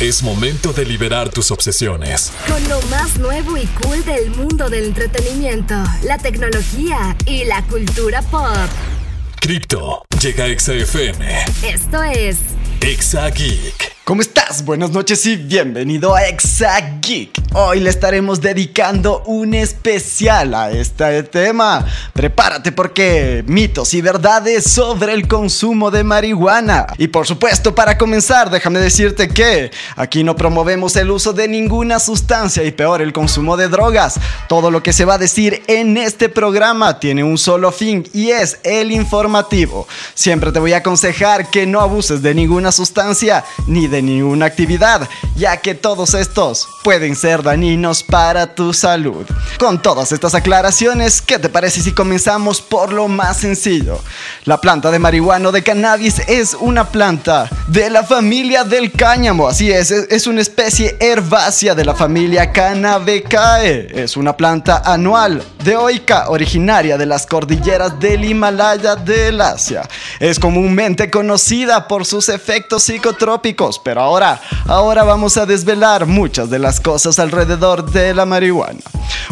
Es momento de liberar tus obsesiones. Con lo más nuevo y cool del mundo del entretenimiento, la tecnología y la cultura pop. Cripto llega a XFM. Esto es Exa Geek. ¿Cómo estás? Buenas noches y bienvenido a Exa Geek. Hoy le estaremos dedicando un especial a este tema. Prepárate porque mitos y verdades sobre el consumo de marihuana. Y por supuesto, para comenzar, déjame decirte que aquí no promovemos el uso de ninguna sustancia y peor el consumo de drogas. Todo lo que se va a decir en este programa tiene un solo fin y es el informativo. Siempre te voy a aconsejar que no abuses de ninguna sustancia ni de ninguna actividad, ya que todos estos pueden ser dañinos para tu salud. Con todas estas aclaraciones, ¿qué te parece si comenzamos por lo más sencillo? La planta de marihuana de cannabis es una planta de la familia del cáñamo, así es, es una especie herbácea de la familia Cannabecae. Es una planta anual de oica originaria de las cordilleras del Himalaya del Asia. Es comúnmente conocida por sus efectos psicotrópicos, pero ahora, ahora vamos a desvelar muchas de las cosas alrededor de la marihuana.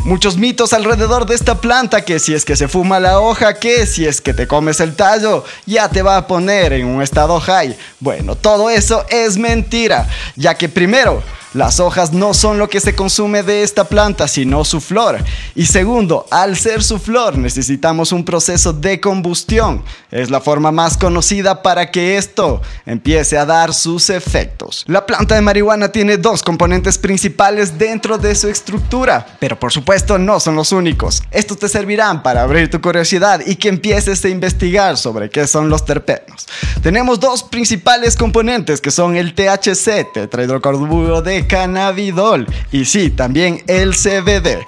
Muchos mitos alrededor de esta planta, que si es que se fuma la hoja, que si es que te comes el tallo, ya te va a poner en un estado high. Bueno, todo eso es mentira, ya que primero, las hojas no son lo que se consume de esta planta, sino su flor. Y segundo, al ser su flor necesitamos un proceso de combustión. Es la forma más conocida para que esto empiece a dar sus efectos. La planta de marihuana tiene dos componentes principales dentro de su estructura, pero por supuesto no son los únicos. Estos te servirán para abrir tu curiosidad y que empieces a investigar sobre qué son los terpenos. Tenemos dos principales componentes que son el THC, tetrahidrocarburo de cannabidol y sí, también el CBD.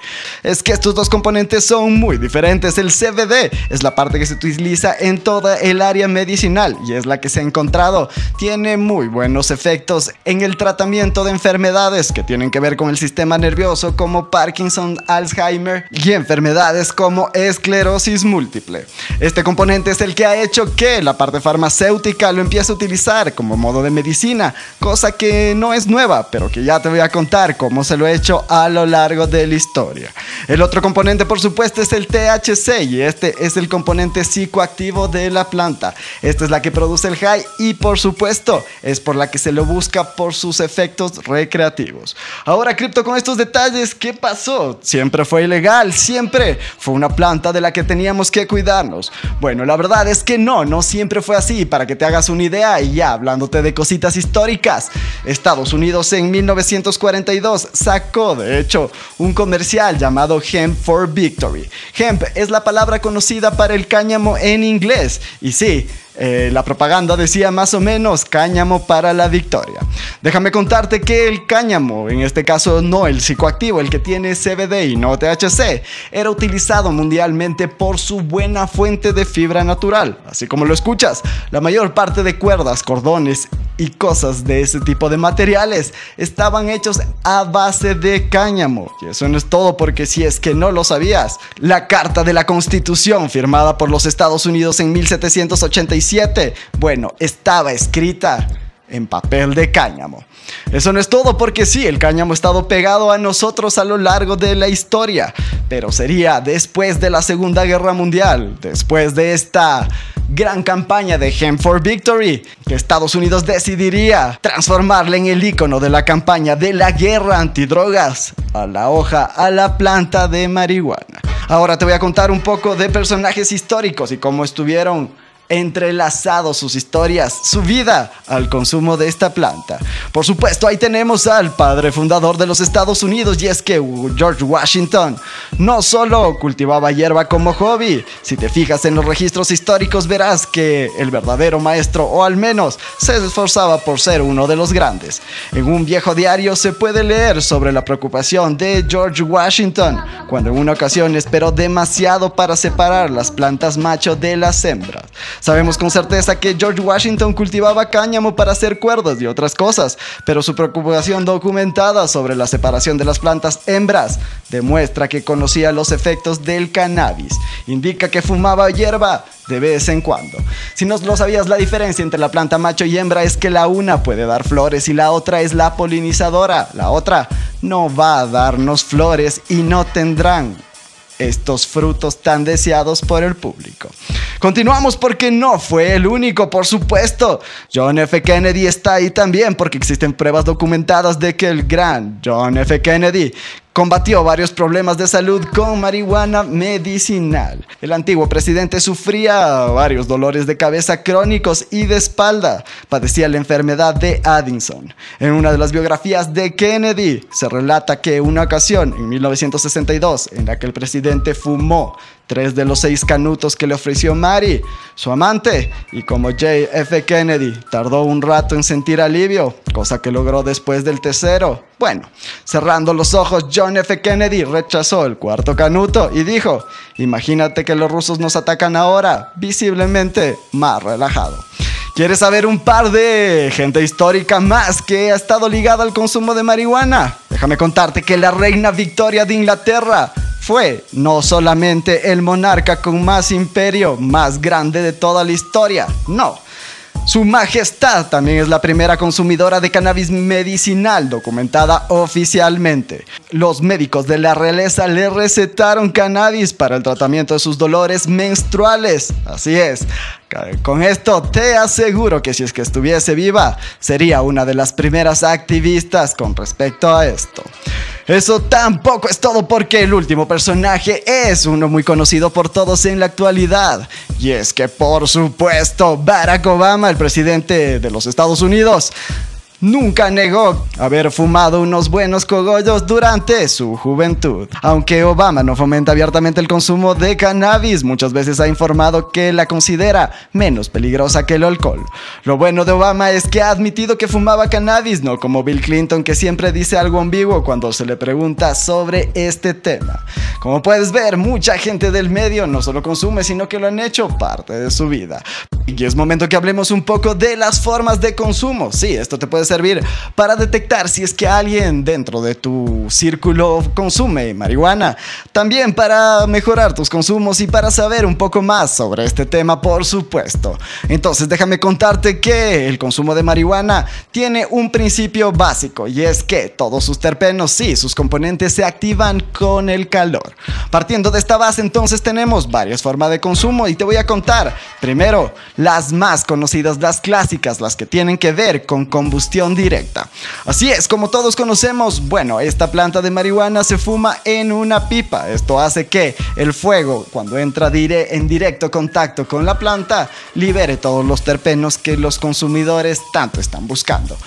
Es que estos dos componentes son muy diferentes. El CBD es la parte que se utiliza en toda el área medicinal y es la que se ha encontrado. Tiene muy buenos efectos en el tratamiento de enfermedades que tienen que ver con el sistema nervioso como Parkinson, Alzheimer y enfermedades como esclerosis múltiple. Este componente es el que ha hecho que la parte farmacéutica lo empiece a utilizar como modo de medicina, cosa que no es nueva, pero que ya te voy a contar cómo se lo he hecho a lo largo de la historia. El otro componente, por supuesto, es el THC y este es el componente psicoactivo de la planta. Esta es la que produce el high y, por supuesto, es por la que se lo busca por sus efectos recreativos. Ahora, cripto, con estos detalles, ¿qué pasó? Siempre fue ilegal, siempre fue una planta de la que teníamos que cuidarnos. Bueno, la verdad es que no, no siempre fue así. Para que te hagas una idea y ya hablándote de cositas históricas, Estados Unidos en 1942 sacó, de hecho, un comercial llamado Hemp for Victory. Hemp es la palabra conocida para el cáñamo en inglés. Y sí, eh, la propaganda decía más o menos cáñamo para la victoria. Déjame contarte que el cáñamo, en este caso no el psicoactivo, el que tiene CBD y no THC, era utilizado mundialmente por su buena fuente de fibra natural. Así como lo escuchas, la mayor parte de cuerdas, cordones y cosas de ese tipo de materiales estaban hechos a base de cáñamo. Y eso no es todo porque si es que no lo sabías, la Carta de la Constitución firmada por los Estados Unidos en 1787 bueno, estaba escrita en papel de cáñamo. Eso no es todo porque sí, el cáñamo ha estado pegado a nosotros a lo largo de la historia, pero sería después de la Segunda Guerra Mundial, después de esta gran campaña de Hemp for Victory, que Estados Unidos decidiría transformarla en el icono de la campaña de la guerra antidrogas a la hoja, a la planta de marihuana. Ahora te voy a contar un poco de personajes históricos y cómo estuvieron entrelazados sus historias, su vida al consumo de esta planta. Por supuesto, ahí tenemos al padre fundador de los Estados Unidos y es que George Washington no solo cultivaba hierba como hobby, si te fijas en los registros históricos verás que el verdadero maestro, o al menos se esforzaba por ser uno de los grandes. En un viejo diario se puede leer sobre la preocupación de George Washington cuando en una ocasión esperó demasiado para separar las plantas macho de las hembras. Sabemos con certeza que George Washington cultivaba cáñamo para hacer cuerdas y otras cosas, pero su preocupación documentada sobre la separación de las plantas hembras demuestra que conocía los efectos del cannabis. Indica que fumaba hierba de vez en cuando. Si no lo sabías, la diferencia entre la planta macho y hembra es que la una puede dar flores y la otra es la polinizadora. La otra no va a darnos flores y no tendrán estos frutos tan deseados por el público. Continuamos porque no fue el único, por supuesto. John F. Kennedy está ahí también porque existen pruebas documentadas de que el gran John F. Kennedy Combatió varios problemas de salud con marihuana medicinal. El antiguo presidente sufría varios dolores de cabeza crónicos y de espalda. Padecía la enfermedad de Addison. En una de las biografías de Kennedy se relata que una ocasión, en 1962, en la que el presidente fumó tres de los seis canutos que le ofreció Mary, su amante, y como JF Kennedy tardó un rato en sentir alivio, cosa que logró después del tercero. Bueno, cerrando los ojos, John F. Kennedy rechazó el cuarto canuto y dijo, imagínate que los rusos nos atacan ahora, visiblemente más relajado. ¿Quieres saber un par de gente histórica más que ha estado ligada al consumo de marihuana? Déjame contarte que la reina Victoria de Inglaterra fue no solamente el monarca con más imperio, más grande de toda la historia, no. Su Majestad también es la primera consumidora de cannabis medicinal documentada oficialmente. Los médicos de la realeza le recetaron cannabis para el tratamiento de sus dolores menstruales. Así es, con esto te aseguro que si es que estuviese viva, sería una de las primeras activistas con respecto a esto. Eso tampoco es todo porque el último personaje es uno muy conocido por todos en la actualidad. Y es que por supuesto Barack Obama, el presidente de los Estados Unidos, nunca negó haber fumado unos buenos cogollos durante su juventud. Aunque Obama no fomenta abiertamente el consumo de cannabis, muchas veces ha informado que la considera menos peligrosa que el alcohol. Lo bueno de Obama es que ha admitido que fumaba cannabis, no como Bill Clinton que siempre dice algo ambiguo cuando se le pregunta sobre este tema. Como puedes ver, mucha gente del medio no solo consume, sino que lo han hecho parte de su vida. Y es momento que hablemos un poco de las formas de consumo. Sí, esto te puede servir para detectar si es que alguien dentro de tu círculo consume marihuana. También para mejorar tus consumos y para saber un poco más sobre este tema, por supuesto. Entonces déjame contarte que el consumo de marihuana tiene un principio básico y es que todos sus terpenos, sí, sus componentes se activan con el calor. Partiendo de esta base entonces tenemos varias formas de consumo y te voy a contar primero las más conocidas, las clásicas, las que tienen que ver con combustión directa. Así es, como todos conocemos, bueno, esta planta de marihuana se fuma en una pipa. Esto hace que el fuego, cuando entra en directo contacto con la planta, libere todos los terpenos que los consumidores tanto están buscando.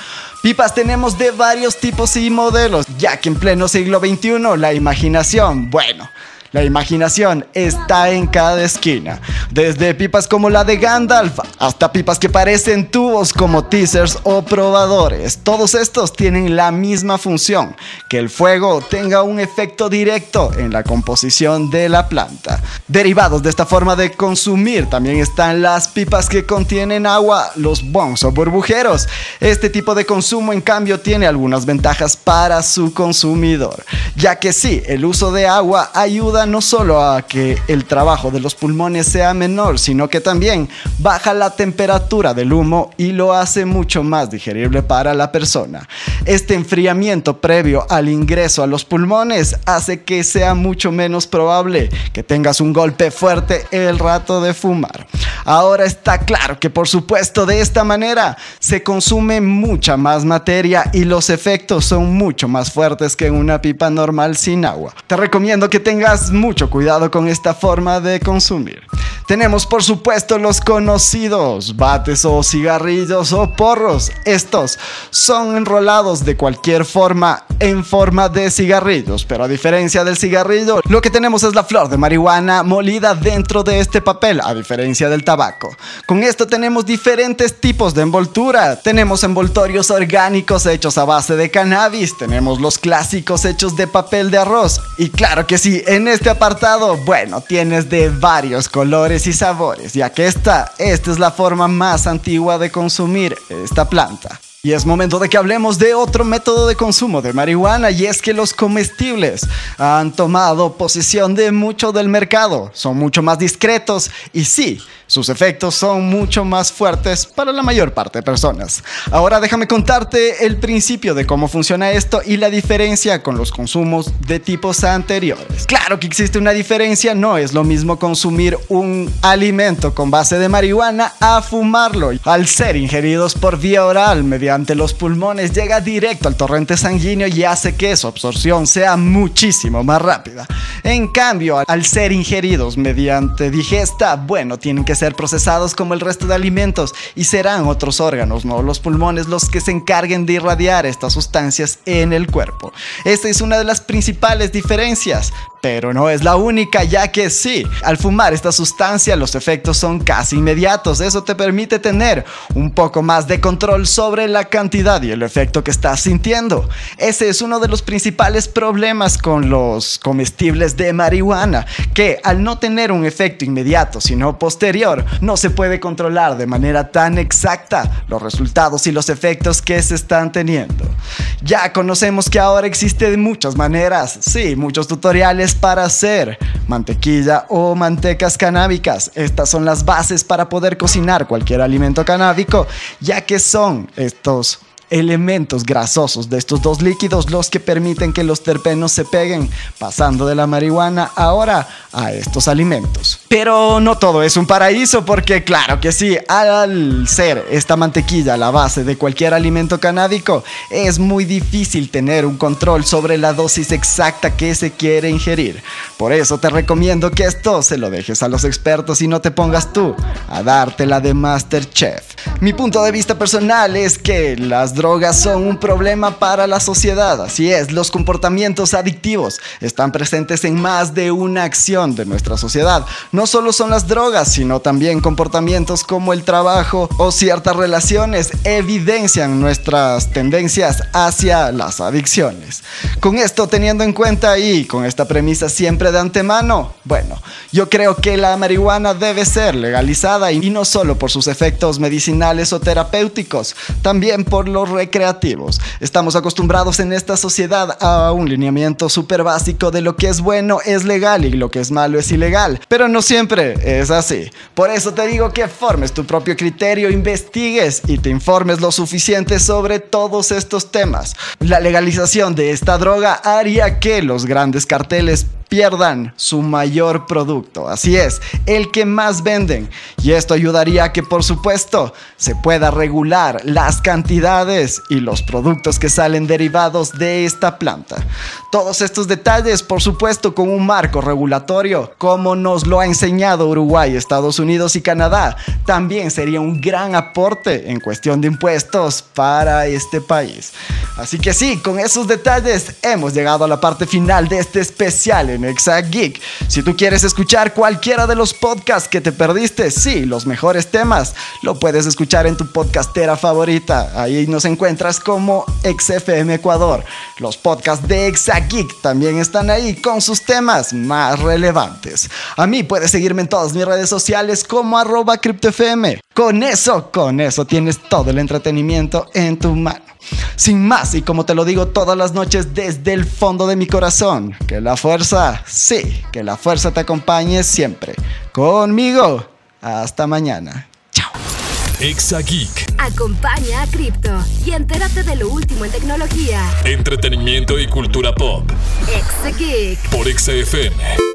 Pipas tenemos de varios tipos y modelos, ya que en pleno siglo XXI la imaginación, bueno, la imaginación está en cada esquina, desde pipas como la de Gandalf hasta pipas que parecen tubos como teasers o probadores. Todos estos tienen la misma función, que el fuego tenga un efecto directo en la composición de la planta. Derivados de esta forma de consumir también están las pipas que contienen agua, los bongs o burbujeros. Este tipo de consumo en cambio tiene algunas ventajas para su consumidor, ya que sí, el uso de agua ayuda no solo a que el trabajo de los pulmones sea menor, sino que también baja la temperatura del humo y lo hace mucho más digerible para la persona. Este enfriamiento previo al ingreso a los pulmones hace que sea mucho menos probable que tengas un golpe fuerte el rato de fumar. Ahora está claro que por supuesto de esta manera se consume mucha más materia y los efectos son mucho más fuertes que en una pipa normal sin agua. Te recomiendo que tengas mucho cuidado con esta forma de consumir. Tenemos por supuesto los conocidos bates o cigarrillos o porros. Estos son enrolados de cualquier forma en forma de cigarrillos, pero a diferencia del cigarrillo, lo que tenemos es la flor de marihuana molida dentro de este papel, a diferencia del tabaco. Con esto tenemos diferentes tipos de envoltura. Tenemos envoltorios orgánicos hechos a base de cannabis, tenemos los clásicos hechos de papel de arroz y claro que sí, en este apartado, bueno, tienes de varios colores y sabores, ya que esta, esta es la forma más antigua de consumir esta planta. Y es momento de que hablemos de otro método de consumo de marihuana y es que los comestibles han tomado posesión de mucho del mercado, son mucho más discretos y sí, sus efectos son mucho más fuertes para la mayor parte de personas. Ahora déjame contarte el principio de cómo funciona esto y la diferencia con los consumos de tipos anteriores. Claro que existe una diferencia, no es lo mismo consumir un alimento con base de marihuana a fumarlo. Al ser ingeridos por vía oral mediante los pulmones llega directo al torrente sanguíneo y hace que su absorción sea muchísimo más rápida. En cambio, al ser ingeridos mediante digesta, bueno, tienen que ser procesados como el resto de alimentos y serán otros órganos, no los pulmones, los que se encarguen de irradiar estas sustancias en el cuerpo. Esta es una de las principales diferencias, pero no es la única, ya que sí, al fumar esta sustancia los efectos son casi inmediatos. Eso te permite tener un poco más de control sobre la cantidad y el efecto que estás sintiendo. Ese es uno de los principales problemas con los comestibles de marihuana, que al no tener un efecto inmediato, sino posterior, no se puede controlar de manera tan exacta los resultados y los efectos que se están teniendo. Ya conocemos que ahora existen muchas maneras, sí, muchos tutoriales para hacer mantequilla o mantecas canábicas. Estas son las bases para poder cocinar cualquier alimento canábico, ya que son estos elementos grasosos de estos dos líquidos los que permiten que los terpenos se peguen, pasando de la marihuana ahora a estos alimentos. Pero no todo es un paraíso porque claro que sí, al ser esta mantequilla la base de cualquier alimento canábico, es muy difícil tener un control sobre la dosis exacta que se quiere ingerir. Por eso te recomiendo que esto se lo dejes a los expertos y no te pongas tú a dártela de Masterchef. Mi punto de vista personal es que las drogas son un problema para la sociedad. Así es, los comportamientos adictivos están presentes en más de una acción de nuestra sociedad. No solo son las drogas, sino también comportamientos como el trabajo o ciertas relaciones evidencian nuestras tendencias hacia las adicciones. Con esto teniendo en cuenta y con esta premisa siempre de antemano, bueno, yo creo que la marihuana debe ser legalizada y no solo por sus efectos medicinales, o terapéuticos, también por recreativos. Estamos acostumbrados en esta sociedad a un lineamiento súper básico de lo que es bueno es legal y lo que es malo es ilegal, pero no siempre es así. Por eso te digo que formes tu propio criterio, investigues y te informes lo suficiente sobre todos estos temas. La legalización de esta droga haría que los grandes carteles pierdan su mayor producto. Así es, el que más venden. Y esto ayudaría a que, por supuesto, se pueda regular las cantidades y los productos que salen derivados de esta planta. Todos estos detalles, por supuesto, con un marco regulatorio, como nos lo ha enseñado Uruguay, Estados Unidos y Canadá, también sería un gran aporte en cuestión de impuestos para este país. Así que sí, con esos detalles hemos llegado a la parte final de este especial en Exact Geek. Si tú quieres escuchar cualquiera de los podcasts que te perdiste, sí, los mejores temas, lo puedes escuchar en tu podcastera favorita. Ahí nos encuentras como XFM Ecuador. Los podcasts de Exact Geek también están ahí con sus temas más relevantes. A mí puedes seguirme en todas mis redes sociales como arroba CryptoFM. Con eso, con eso tienes todo el entretenimiento en tu mano. Sin más, y como te lo digo todas las noches desde el fondo de mi corazón, que la fuerza, sí, que la fuerza te acompañe siempre. Conmigo. Hasta mañana. Chao. Exageek. Acompaña a Crypto y entérate de lo último en tecnología. Entretenimiento y cultura pop. Exageek. Por XFM.